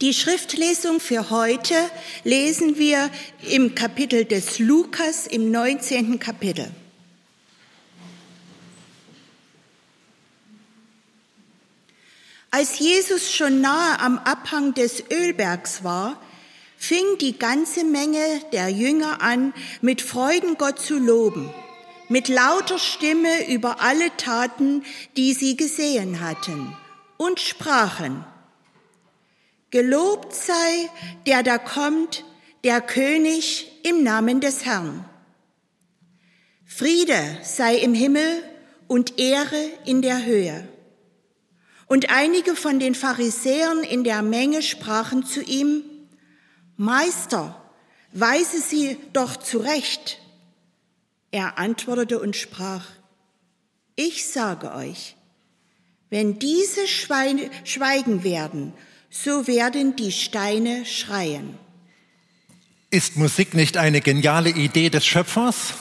Die Schriftlesung für heute lesen wir im Kapitel des Lukas im 19. Kapitel. Als Jesus schon nahe am Abhang des Ölbergs war, fing die ganze Menge der Jünger an, mit Freuden Gott zu loben, mit lauter Stimme über alle Taten, die sie gesehen hatten, und sprachen, Gelobt sei der da kommt, der König im Namen des Herrn. Friede sei im Himmel und Ehre in der Höhe. Und einige von den Pharisäern in der Menge sprachen zu ihm, Meister, weise sie doch zurecht. Er antwortete und sprach, ich sage euch, wenn diese schweigen werden so werden die Steine schreien. Ist Musik nicht eine geniale Idee des Schöpfers,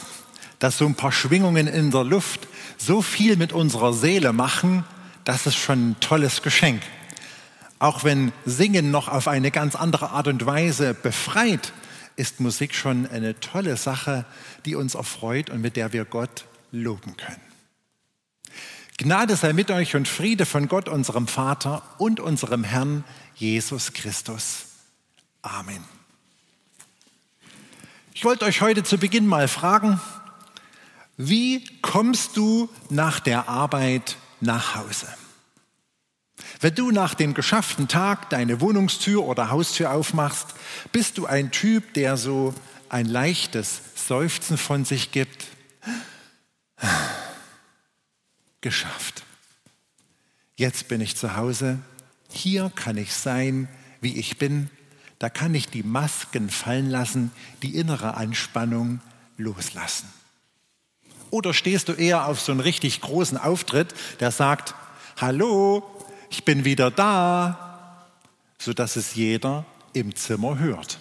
dass so ein paar Schwingungen in der Luft so viel mit unserer Seele machen, das ist schon ein tolles Geschenk. Auch wenn Singen noch auf eine ganz andere Art und Weise befreit, ist Musik schon eine tolle Sache, die uns erfreut und mit der wir Gott loben können. Gnade sei mit euch und Friede von Gott, unserem Vater und unserem Herrn Jesus Christus. Amen. Ich wollte euch heute zu Beginn mal fragen, wie kommst du nach der Arbeit nach Hause? Wenn du nach dem geschafften Tag deine Wohnungstür oder Haustür aufmachst, bist du ein Typ, der so ein leichtes Seufzen von sich gibt geschafft. Jetzt bin ich zu Hause, hier kann ich sein, wie ich bin, da kann ich die Masken fallen lassen, die innere Anspannung loslassen. Oder stehst du eher auf so einen richtig großen Auftritt, der sagt, hallo, ich bin wieder da, sodass es jeder im Zimmer hört.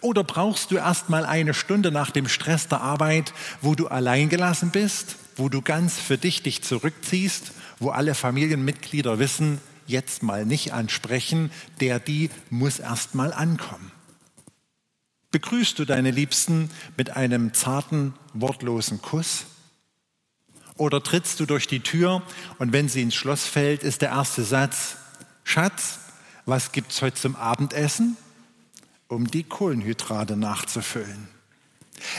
Oder brauchst du erst mal eine Stunde nach dem Stress der Arbeit, wo du allein gelassen bist, wo du ganz für dich dich zurückziehst, wo alle Familienmitglieder wissen, jetzt mal nicht ansprechen, der die muss erst mal ankommen. Begrüßt du deine Liebsten mit einem zarten, wortlosen Kuss? Oder trittst du durch die Tür und wenn sie ins Schloss fällt, ist der erste Satz, Schatz, was gibt's heute zum Abendessen? Um die Kohlenhydrate nachzufüllen.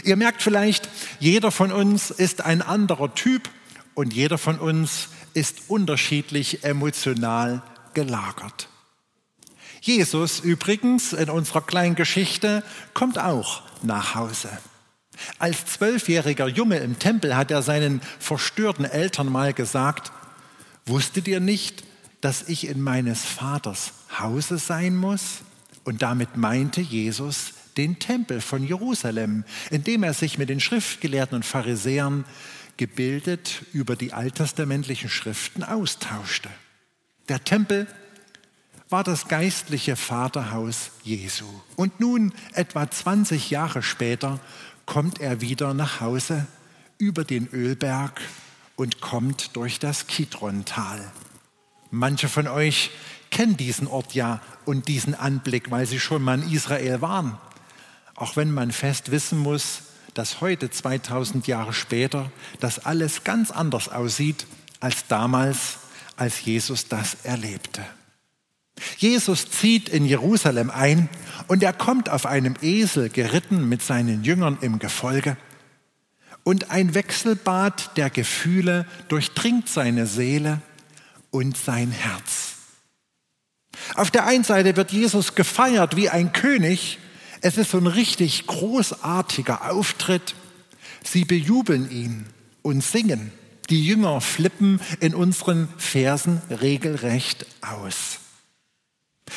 Ihr merkt vielleicht, jeder von uns ist ein anderer Typ und jeder von uns ist unterschiedlich emotional gelagert. Jesus übrigens in unserer kleinen Geschichte kommt auch nach Hause. Als zwölfjähriger Junge im Tempel hat er seinen verstörten Eltern mal gesagt, wusstet ihr nicht, dass ich in meines Vaters Hause sein muss? Und damit meinte Jesus den Tempel von Jerusalem, in dem er sich mit den Schriftgelehrten und Pharisäern gebildet über die alttestamentlichen Schriften austauschte. Der Tempel war das geistliche Vaterhaus Jesu. Und nun, etwa 20 Jahre später, kommt er wieder nach Hause über den Ölberg und kommt durch das Kidrontal. Manche von euch kennen diesen Ort ja und diesen Anblick, weil sie schon mal in Israel waren. Auch wenn man fest wissen muss, dass heute, 2000 Jahre später, das alles ganz anders aussieht als damals, als Jesus das erlebte. Jesus zieht in Jerusalem ein und er kommt auf einem Esel geritten mit seinen Jüngern im Gefolge. Und ein Wechselbad der Gefühle durchdringt seine Seele und sein Herz. Auf der einen Seite wird Jesus gefeiert wie ein König. Es ist so ein richtig großartiger Auftritt. Sie bejubeln ihn und singen. Die Jünger flippen in unseren Versen regelrecht aus.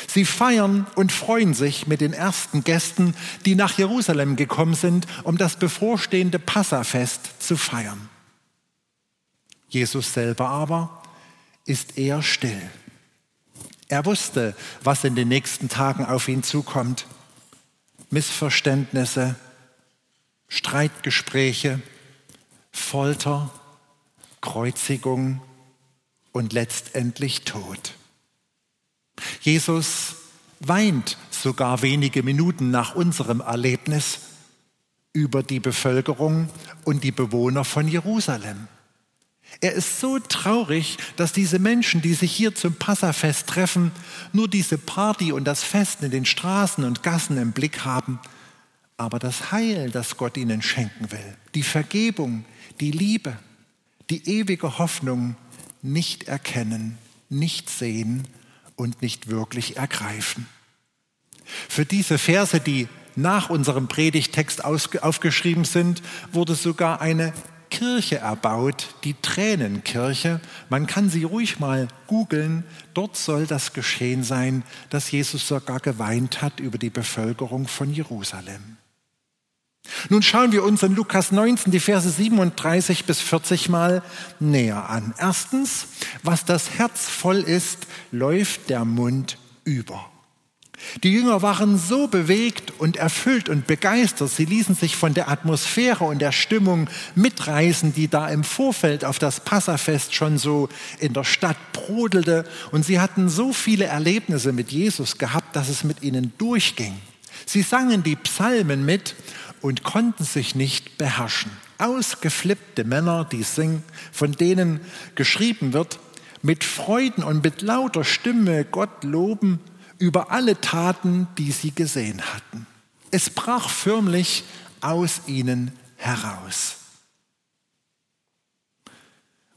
Sie feiern und freuen sich mit den ersten Gästen, die nach Jerusalem gekommen sind, um das bevorstehende Passafest zu feiern. Jesus selber aber ist eher still. Er wusste, was in den nächsten Tagen auf ihn zukommt. Missverständnisse, Streitgespräche, Folter, Kreuzigung und letztendlich Tod. Jesus weint sogar wenige Minuten nach unserem Erlebnis über die Bevölkerung und die Bewohner von Jerusalem. Er ist so traurig, dass diese Menschen, die sich hier zum Passafest treffen, nur diese Party und das Fest in den Straßen und Gassen im Blick haben, aber das Heil, das Gott ihnen schenken will, die Vergebung, die Liebe, die ewige Hoffnung nicht erkennen, nicht sehen und nicht wirklich ergreifen. Für diese Verse, die nach unserem Predigtext aufgeschrieben sind, wurde sogar eine Kirche erbaut, die Tränenkirche. Man kann sie ruhig mal googeln. Dort soll das geschehen sein, dass Jesus sogar geweint hat über die Bevölkerung von Jerusalem. Nun schauen wir uns in Lukas 19 die Verse 37 bis 40 mal näher an. Erstens, was das Herz voll ist, läuft der Mund über. Die Jünger waren so bewegt und erfüllt und begeistert, sie ließen sich von der Atmosphäre und der Stimmung mitreißen, die da im Vorfeld auf das Passafest schon so in der Stadt brodelte. Und sie hatten so viele Erlebnisse mit Jesus gehabt, dass es mit ihnen durchging. Sie sangen die Psalmen mit und konnten sich nicht beherrschen. Ausgeflippte Männer, die singen, von denen geschrieben wird, mit Freuden und mit lauter Stimme Gott loben über alle Taten, die sie gesehen hatten. Es brach förmlich aus ihnen heraus.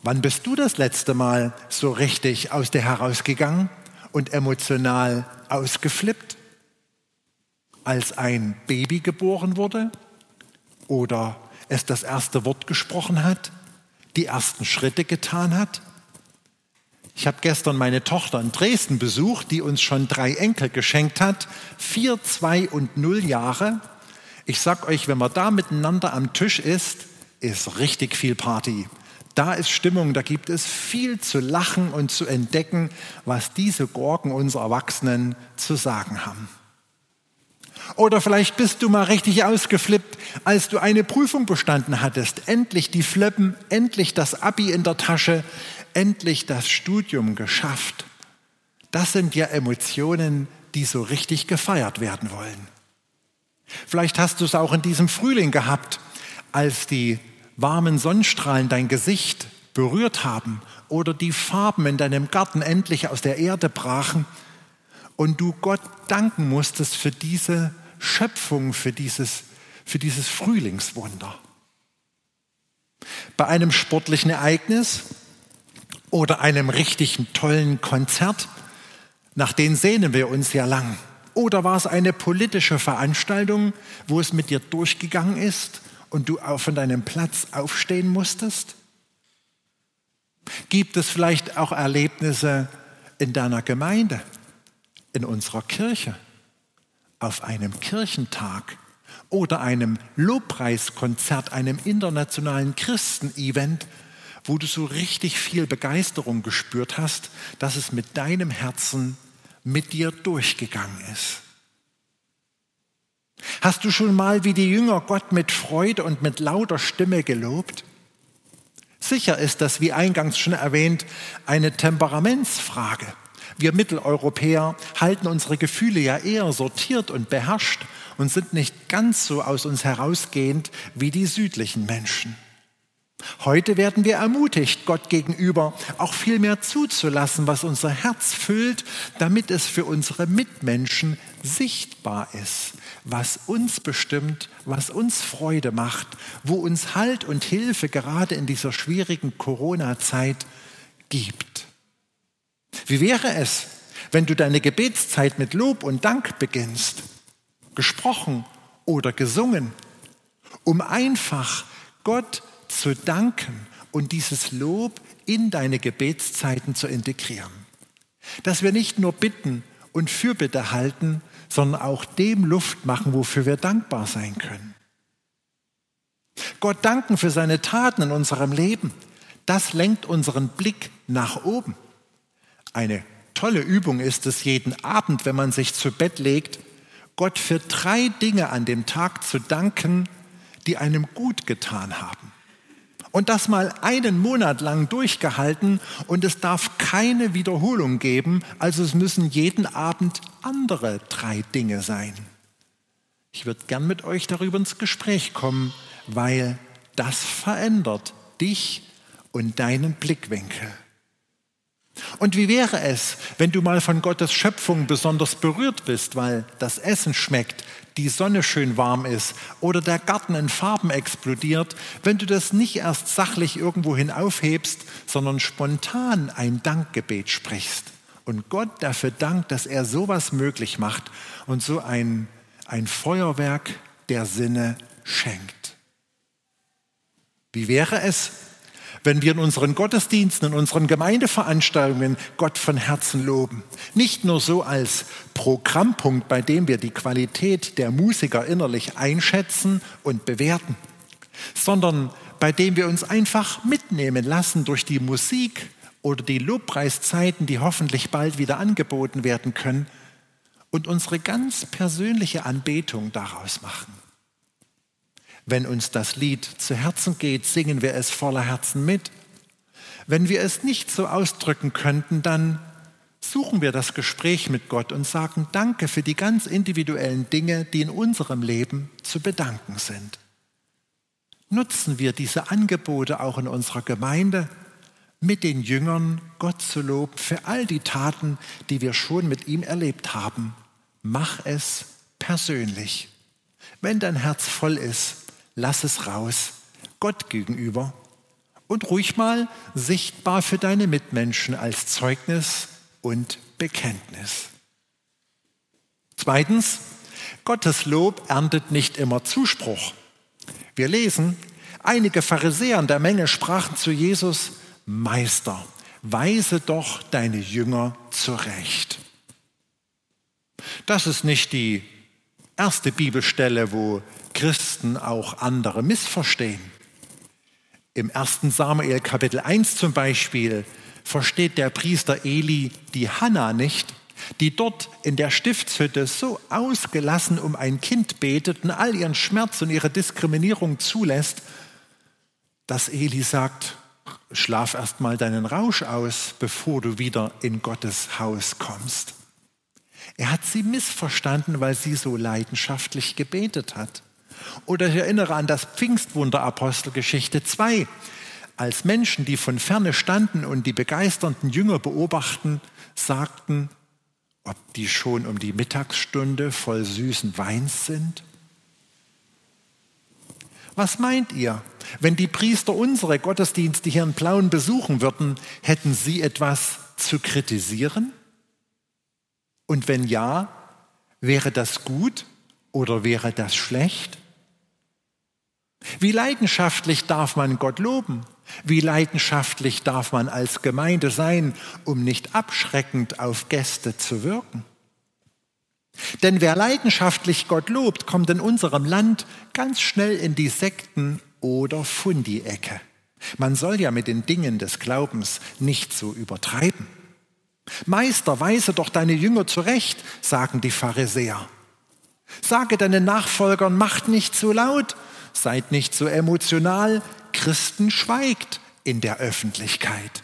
Wann bist du das letzte Mal so richtig aus dir herausgegangen und emotional ausgeflippt? Als ein Baby geboren wurde oder es das erste Wort gesprochen hat, die ersten Schritte getan hat? Ich habe gestern meine Tochter in Dresden besucht, die uns schon drei Enkel geschenkt hat, vier, zwei und null Jahre. Ich sag euch, wenn man da miteinander am Tisch ist, ist richtig viel Party. Da ist Stimmung, da gibt es viel zu lachen und zu entdecken, was diese Gorken unserer Erwachsenen zu sagen haben. Oder vielleicht bist du mal richtig ausgeflippt, als du eine Prüfung bestanden hattest. Endlich die Flippen, endlich das Abi in der Tasche, endlich das Studium geschafft. Das sind ja Emotionen, die so richtig gefeiert werden wollen. Vielleicht hast du es auch in diesem Frühling gehabt, als die warmen Sonnenstrahlen dein Gesicht berührt haben oder die Farben in deinem Garten endlich aus der Erde brachen und du Gott danken musstest für diese Schöpfung, für dieses, für dieses Frühlingswunder. Bei einem sportlichen Ereignis oder einem richtigen tollen Konzert, nach denen sehnen wir uns ja lang. Oder war es eine politische Veranstaltung, wo es mit dir durchgegangen ist und du von deinem Platz aufstehen musstest? Gibt es vielleicht auch Erlebnisse in deiner Gemeinde, in unserer Kirche, auf einem Kirchentag oder einem Lobpreiskonzert, einem internationalen Christen-Event, wo du so richtig viel Begeisterung gespürt hast, dass es mit deinem Herzen mit dir durchgegangen ist. Hast du schon mal wie die Jünger Gott mit Freude und mit lauter Stimme gelobt? Sicher ist das, wie eingangs schon erwähnt, eine Temperamentsfrage. Wir Mitteleuropäer halten unsere Gefühle ja eher sortiert und beherrscht und sind nicht ganz so aus uns herausgehend wie die südlichen Menschen. Heute werden wir ermutigt, Gott gegenüber auch viel mehr zuzulassen, was unser Herz füllt, damit es für unsere Mitmenschen sichtbar ist, was uns bestimmt, was uns Freude macht, wo uns Halt und Hilfe gerade in dieser schwierigen Corona-Zeit gibt. Wie wäre es, wenn du deine Gebetszeit mit Lob und Dank beginnst, gesprochen oder gesungen, um einfach Gott zu danken und dieses Lob in deine Gebetszeiten zu integrieren. Dass wir nicht nur bitten und Fürbitte halten, sondern auch dem Luft machen, wofür wir dankbar sein können. Gott danken für seine Taten in unserem Leben. Das lenkt unseren Blick nach oben. Eine tolle Übung ist es jeden Abend, wenn man sich zu Bett legt, Gott für drei Dinge an dem Tag zu danken, die einem gut getan haben. Und das mal einen Monat lang durchgehalten und es darf keine Wiederholung geben, also es müssen jeden Abend andere drei Dinge sein. Ich würde gern mit euch darüber ins Gespräch kommen, weil das verändert dich und deinen Blickwinkel. Und wie wäre es, wenn du mal von Gottes Schöpfung besonders berührt bist, weil das Essen schmeckt, die Sonne schön warm ist oder der Garten in Farben explodiert, wenn du das nicht erst sachlich irgendwohin aufhebst, sondern spontan ein Dankgebet sprichst und Gott dafür dankt, dass er sowas möglich macht und so ein, ein Feuerwerk der Sinne schenkt. Wie wäre es, wenn wir in unseren Gottesdiensten, in unseren Gemeindeveranstaltungen Gott von Herzen loben. Nicht nur so als Programmpunkt, bei dem wir die Qualität der Musiker innerlich einschätzen und bewerten, sondern bei dem wir uns einfach mitnehmen lassen durch die Musik oder die Lobpreiszeiten, die hoffentlich bald wieder angeboten werden können und unsere ganz persönliche Anbetung daraus machen. Wenn uns das Lied zu Herzen geht, singen wir es voller Herzen mit. Wenn wir es nicht so ausdrücken könnten, dann suchen wir das Gespräch mit Gott und sagen Danke für die ganz individuellen Dinge, die in unserem Leben zu bedanken sind. Nutzen wir diese Angebote auch in unserer Gemeinde, mit den Jüngern Gott zu loben für all die Taten, die wir schon mit ihm erlebt haben. Mach es persönlich. Wenn dein Herz voll ist, lass es raus, Gott gegenüber und ruhig mal sichtbar für deine Mitmenschen als Zeugnis und Bekenntnis. Zweitens, Gottes Lob erntet nicht immer Zuspruch. Wir lesen, einige Pharisäer in der Menge sprachen zu Jesus, Meister, weise doch deine Jünger zurecht. Das ist nicht die erste Bibelstelle, wo Christen auch andere missverstehen. Im 1. Samuel Kapitel 1 zum Beispiel versteht der Priester Eli die Hanna nicht, die dort in der Stiftshütte so ausgelassen um ein Kind betet und all ihren Schmerz und ihre Diskriminierung zulässt, dass Eli sagt, schlaf erst mal deinen Rausch aus, bevor du wieder in Gottes Haus kommst. Er hat sie missverstanden, weil sie so leidenschaftlich gebetet hat. Oder ich erinnere an das Pfingstwunder Apostelgeschichte 2, als Menschen, die von ferne standen und die begeisternden Jünger beobachten, sagten, ob die schon um die Mittagsstunde voll süßen Weins sind? Was meint ihr, wenn die Priester unsere Gottesdienste hier in Plauen besuchen würden, hätten sie etwas zu kritisieren? Und wenn ja, wäre das gut oder wäre das schlecht? Wie leidenschaftlich darf man Gott loben? Wie leidenschaftlich darf man als Gemeinde sein, um nicht abschreckend auf Gäste zu wirken? Denn wer leidenschaftlich Gott lobt, kommt in unserem Land ganz schnell in die Sekten- oder Fundi-Ecke. Man soll ja mit den Dingen des Glaubens nicht so übertreiben. Meister, weise doch deine Jünger zurecht, sagen die Pharisäer. Sage deinen Nachfolgern, macht nicht zu laut, seid nicht so emotional, Christen schweigt in der Öffentlichkeit.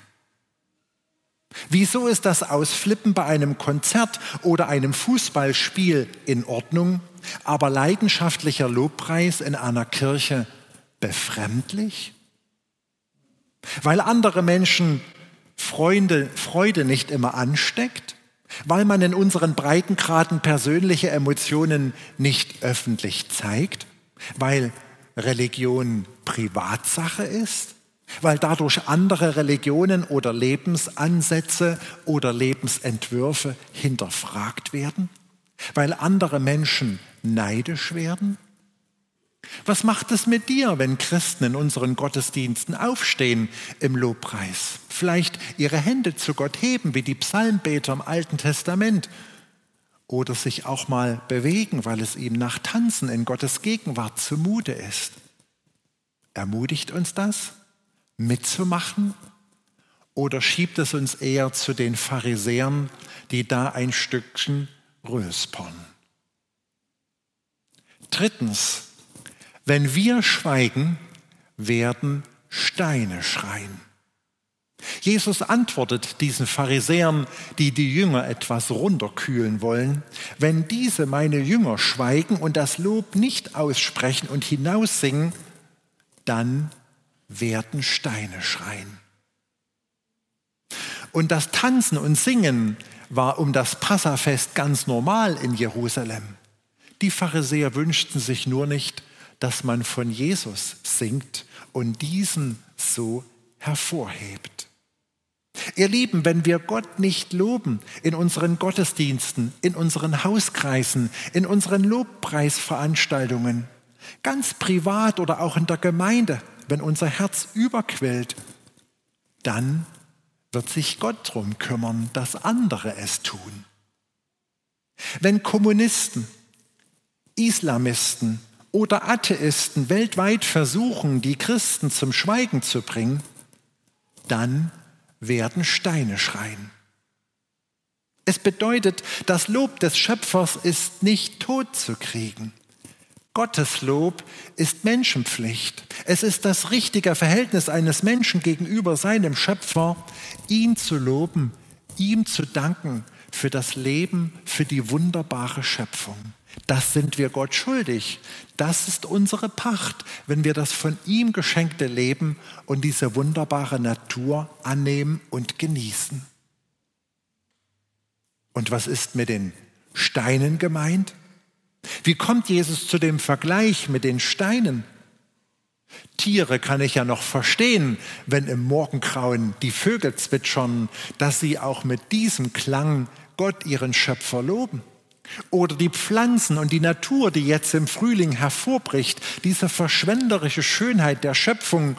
Wieso ist das Ausflippen bei einem Konzert oder einem Fußballspiel in Ordnung, aber leidenschaftlicher Lobpreis in einer Kirche befremdlich? Weil andere Menschen Freunde, Freude nicht immer ansteckt? Weil man in unseren Breitengraden persönliche Emotionen nicht öffentlich zeigt? Weil Religion Privatsache ist? Weil dadurch andere Religionen oder Lebensansätze oder Lebensentwürfe hinterfragt werden? Weil andere Menschen neidisch werden? Was macht es mit dir, wenn Christen in unseren Gottesdiensten aufstehen im Lobpreis? Vielleicht ihre Hände zu Gott heben, wie die Psalmbeter im Alten Testament. Oder sich auch mal bewegen, weil es ihm nach Tanzen in Gottes Gegenwart zumute ist. Ermutigt uns das, mitzumachen? Oder schiebt es uns eher zu den Pharisäern, die da ein Stückchen röspern? Drittens, wenn wir schweigen, werden Steine schreien. Jesus antwortet diesen Pharisäern, die die Jünger etwas runterkühlen wollen, wenn diese meine Jünger schweigen und das Lob nicht aussprechen und hinaussingen, dann werden Steine schreien. Und das Tanzen und Singen war um das Passafest ganz normal in Jerusalem. Die Pharisäer wünschten sich nur nicht, dass man von Jesus singt und diesen so hervorhebt. Ihr Lieben, wenn wir Gott nicht loben in unseren Gottesdiensten, in unseren Hauskreisen, in unseren Lobpreisveranstaltungen, ganz privat oder auch in der Gemeinde, wenn unser Herz überquillt, dann wird sich Gott darum kümmern, dass andere es tun. Wenn Kommunisten, Islamisten oder Atheisten weltweit versuchen, die Christen zum Schweigen zu bringen, dann werden Steine schreien. Es bedeutet, das Lob des Schöpfers ist nicht tot zu kriegen. Gottes Lob ist Menschenpflicht. Es ist das richtige Verhältnis eines Menschen gegenüber seinem Schöpfer, ihn zu loben, ihm zu danken für das Leben, für die wunderbare Schöpfung. Das sind wir Gott schuldig. Das ist unsere Pacht, wenn wir das von ihm geschenkte Leben und diese wunderbare Natur annehmen und genießen. Und was ist mit den Steinen gemeint? Wie kommt Jesus zu dem Vergleich mit den Steinen? Tiere kann ich ja noch verstehen, wenn im Morgengrauen die Vögel zwitschern, dass sie auch mit diesem Klang Gott ihren Schöpfer loben. Oder die Pflanzen und die Natur, die jetzt im Frühling hervorbricht, diese verschwenderische Schönheit der Schöpfung,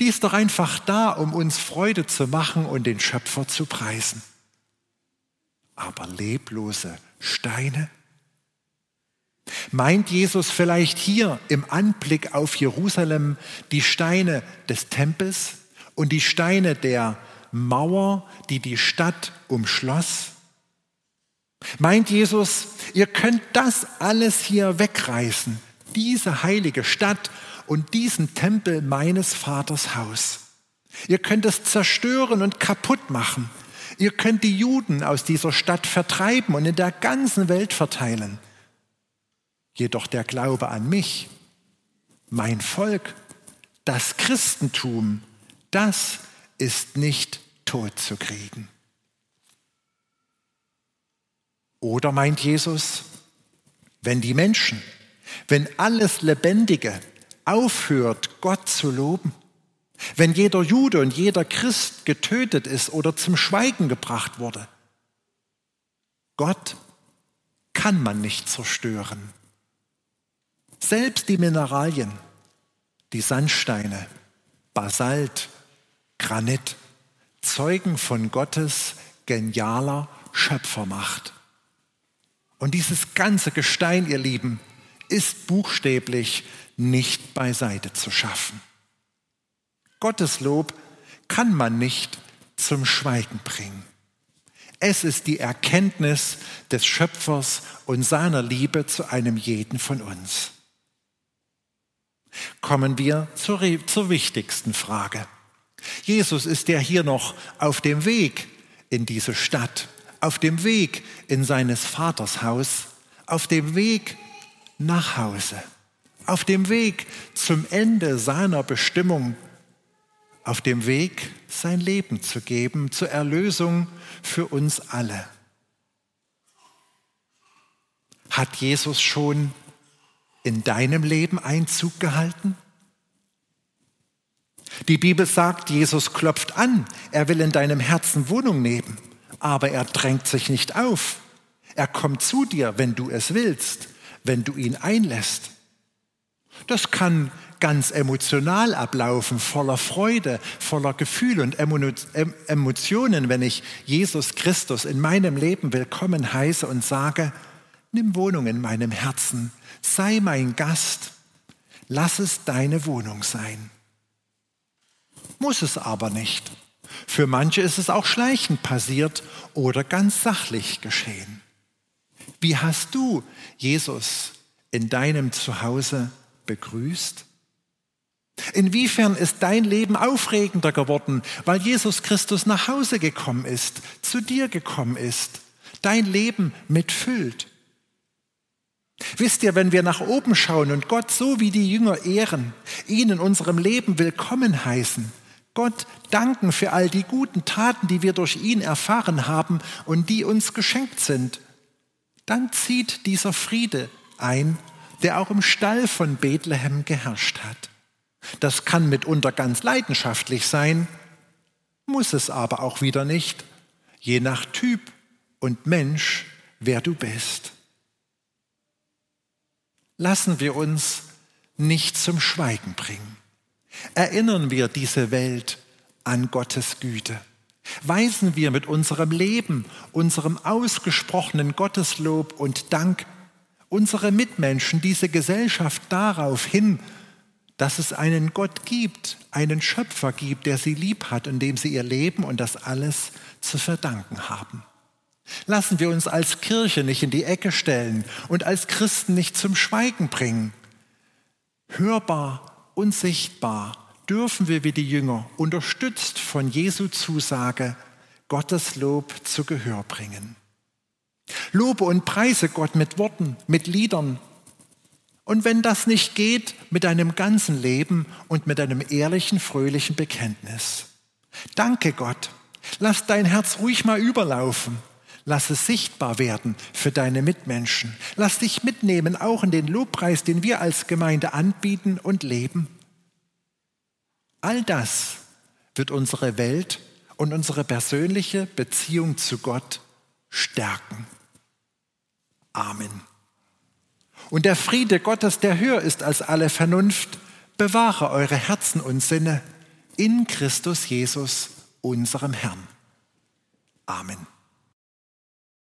die ist doch einfach da, um uns Freude zu machen und den Schöpfer zu preisen. Aber leblose Steine, Meint Jesus vielleicht hier im Anblick auf Jerusalem die Steine des Tempels und die Steine der Mauer, die die Stadt umschloss? Meint Jesus, ihr könnt das alles hier wegreißen, diese heilige Stadt und diesen Tempel meines Vaters Haus? Ihr könnt es zerstören und kaputt machen. Ihr könnt die Juden aus dieser Stadt vertreiben und in der ganzen Welt verteilen. Jedoch der Glaube an mich, mein Volk, das Christentum, das ist nicht tot zu kriegen. Oder meint Jesus, wenn die Menschen, wenn alles Lebendige aufhört, Gott zu loben, wenn jeder Jude und jeder Christ getötet ist oder zum Schweigen gebracht wurde, Gott kann man nicht zerstören. Selbst die Mineralien, die Sandsteine, Basalt, Granit, zeugen von Gottes genialer Schöpfermacht. Und dieses ganze Gestein, ihr Lieben, ist buchstäblich nicht beiseite zu schaffen. Gottes Lob kann man nicht zum Schweigen bringen. Es ist die Erkenntnis des Schöpfers und seiner Liebe zu einem jeden von uns kommen wir zur, zur wichtigsten Frage. Jesus ist ja hier noch auf dem Weg in diese Stadt, auf dem Weg in seines Vaters Haus, auf dem Weg nach Hause, auf dem Weg zum Ende seiner Bestimmung, auf dem Weg sein Leben zu geben zur Erlösung für uns alle. Hat Jesus schon in deinem Leben Einzug gehalten? Die Bibel sagt, Jesus klopft an, er will in deinem Herzen Wohnung nehmen, aber er drängt sich nicht auf. Er kommt zu dir, wenn du es willst, wenn du ihn einlässt. Das kann ganz emotional ablaufen, voller Freude, voller Gefühle und Emotionen, wenn ich Jesus Christus in meinem Leben willkommen heiße und sage, nimm Wohnung in meinem Herzen, sei mein Gast, lass es deine Wohnung sein. Muss es aber nicht. Für manche ist es auch schleichend passiert oder ganz sachlich geschehen. Wie hast du Jesus in deinem Zuhause begrüßt? Inwiefern ist dein Leben aufregender geworden, weil Jesus Christus nach Hause gekommen ist, zu dir gekommen ist, dein Leben mitfüllt? Wisst ihr, wenn wir nach oben schauen und Gott so wie die Jünger ehren, ihn in unserem Leben willkommen heißen, Gott danken für all die guten Taten, die wir durch ihn erfahren haben und die uns geschenkt sind, dann zieht dieser Friede ein, der auch im Stall von Bethlehem geherrscht hat. Das kann mitunter ganz leidenschaftlich sein, muss es aber auch wieder nicht, je nach Typ und Mensch, wer du bist. Lassen wir uns nicht zum Schweigen bringen. Erinnern wir diese Welt an Gottes Güte. Weisen wir mit unserem Leben, unserem ausgesprochenen Gotteslob und Dank unsere Mitmenschen, diese Gesellschaft darauf hin, dass es einen Gott gibt, einen Schöpfer gibt, der sie lieb hat und dem sie ihr Leben und das alles zu verdanken haben. Lassen wir uns als Kirche nicht in die Ecke stellen und als Christen nicht zum Schweigen bringen. Hörbar und sichtbar dürfen wir wie die Jünger, unterstützt von Jesu Zusage, Gottes Lob zu Gehör bringen. Lobe und preise Gott mit Worten, mit Liedern. Und wenn das nicht geht, mit deinem ganzen Leben und mit einem ehrlichen, fröhlichen Bekenntnis. Danke Gott. Lass dein Herz ruhig mal überlaufen. Lass es sichtbar werden für deine Mitmenschen. Lass dich mitnehmen, auch in den Lobpreis, den wir als Gemeinde anbieten und leben. All das wird unsere Welt und unsere persönliche Beziehung zu Gott stärken. Amen. Und der Friede Gottes, der höher ist als alle Vernunft, bewahre eure Herzen und Sinne in Christus Jesus, unserem Herrn. Amen.